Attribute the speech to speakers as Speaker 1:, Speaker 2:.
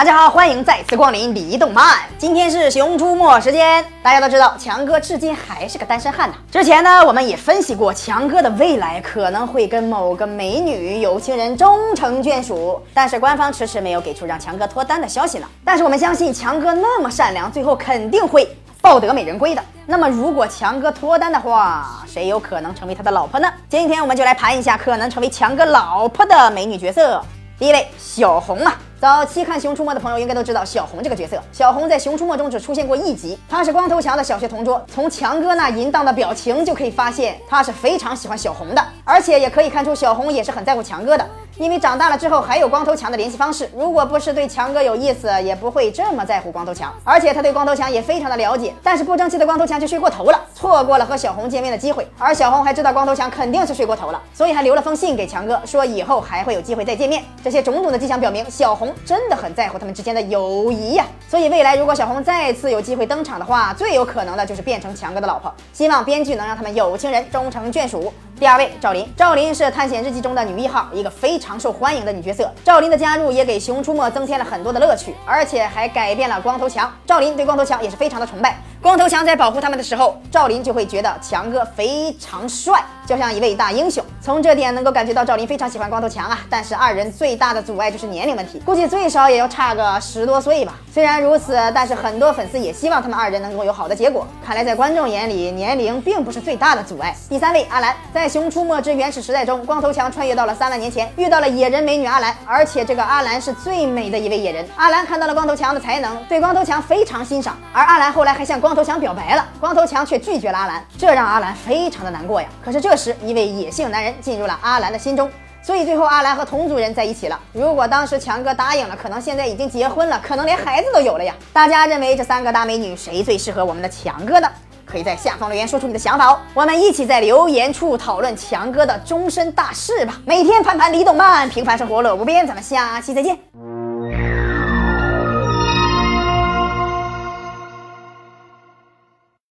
Speaker 1: 大家好，欢迎再次光临李动漫。今天是熊出没时间。大家都知道，强哥至今还是个单身汉呢。之前呢，我们也分析过，强哥的未来可能会跟某个美女有情人终成眷属，但是官方迟迟没有给出让强哥脱单的消息呢。但是我们相信，强哥那么善良，最后肯定会抱得美人归的。那么，如果强哥脱单的话，谁有可能成为他的老婆呢？今天我们就来盘一下可能成为强哥老婆的美女角色。第一位，小红啊。早期看《熊出没》的朋友应该都知道小红这个角色。小红在《熊出没》中只出现过一集，她是光头强的小学同桌。从强哥那淫荡的表情就可以发现，他是非常喜欢小红的，而且也可以看出小红也是很在乎强哥的。因为长大了之后还有光头强的联系方式，如果不是对强哥有意思，也不会这么在乎光头强。而且他对光头强也非常的了解，但是不争气的光头强却睡过头了，错过了和小红见面的机会。而小红还知道光头强肯定是睡过头了，所以还留了封信给强哥，说以后还会有机会再见面。这些种种的迹象表明，小红真的很在乎他们之间的友谊呀。所以未来如果小红再次有机会登场的话，最有可能的就是变成强哥的老婆。希望编剧能让他们有情人终成眷属。第二位赵琳，赵琳是探险日记中的女一号，一个非常受欢迎的女角色。赵琳的加入也给熊出没增添了很多的乐趣，而且还改变了光头强。赵琳对光头强也是非常的崇拜。光头强在保护他们的时候，赵琳就会觉得强哥非常帅，就像一位大英雄。从这点能够感觉到赵琳非常喜欢光头强啊。但是二人最大的阻碍就是年龄问题，估计最少也要差个十多岁吧。虽然如此，但是很多粉丝也希望他们二人能够有好的结果。看来在观众眼里，年龄并不是最大的阻碍。第三位阿兰，在《熊出没之原始时代》中，光头强穿越到了三万年前，遇到了野人美女阿兰，而且这个阿兰是最美的一位野人。阿兰看到了光头强的才能，对光头强非常欣赏，而阿兰后来还向光。光头强表白了，光头强却拒绝了阿兰，这让阿兰非常的难过呀。可是这时，一位野性男人进入了阿兰的心中，所以最后阿兰和同族人在一起了。如果当时强哥答应了，可能现在已经结婚了，可能连孩子都有了呀。大家认为这三个大美女谁最适合我们的强哥呢？可以在下方留言说出你的想法哦，我们一起在留言处讨论强哥的终身大事吧。每天盘盘李动漫，平凡生活乐无边，咱们下期再见。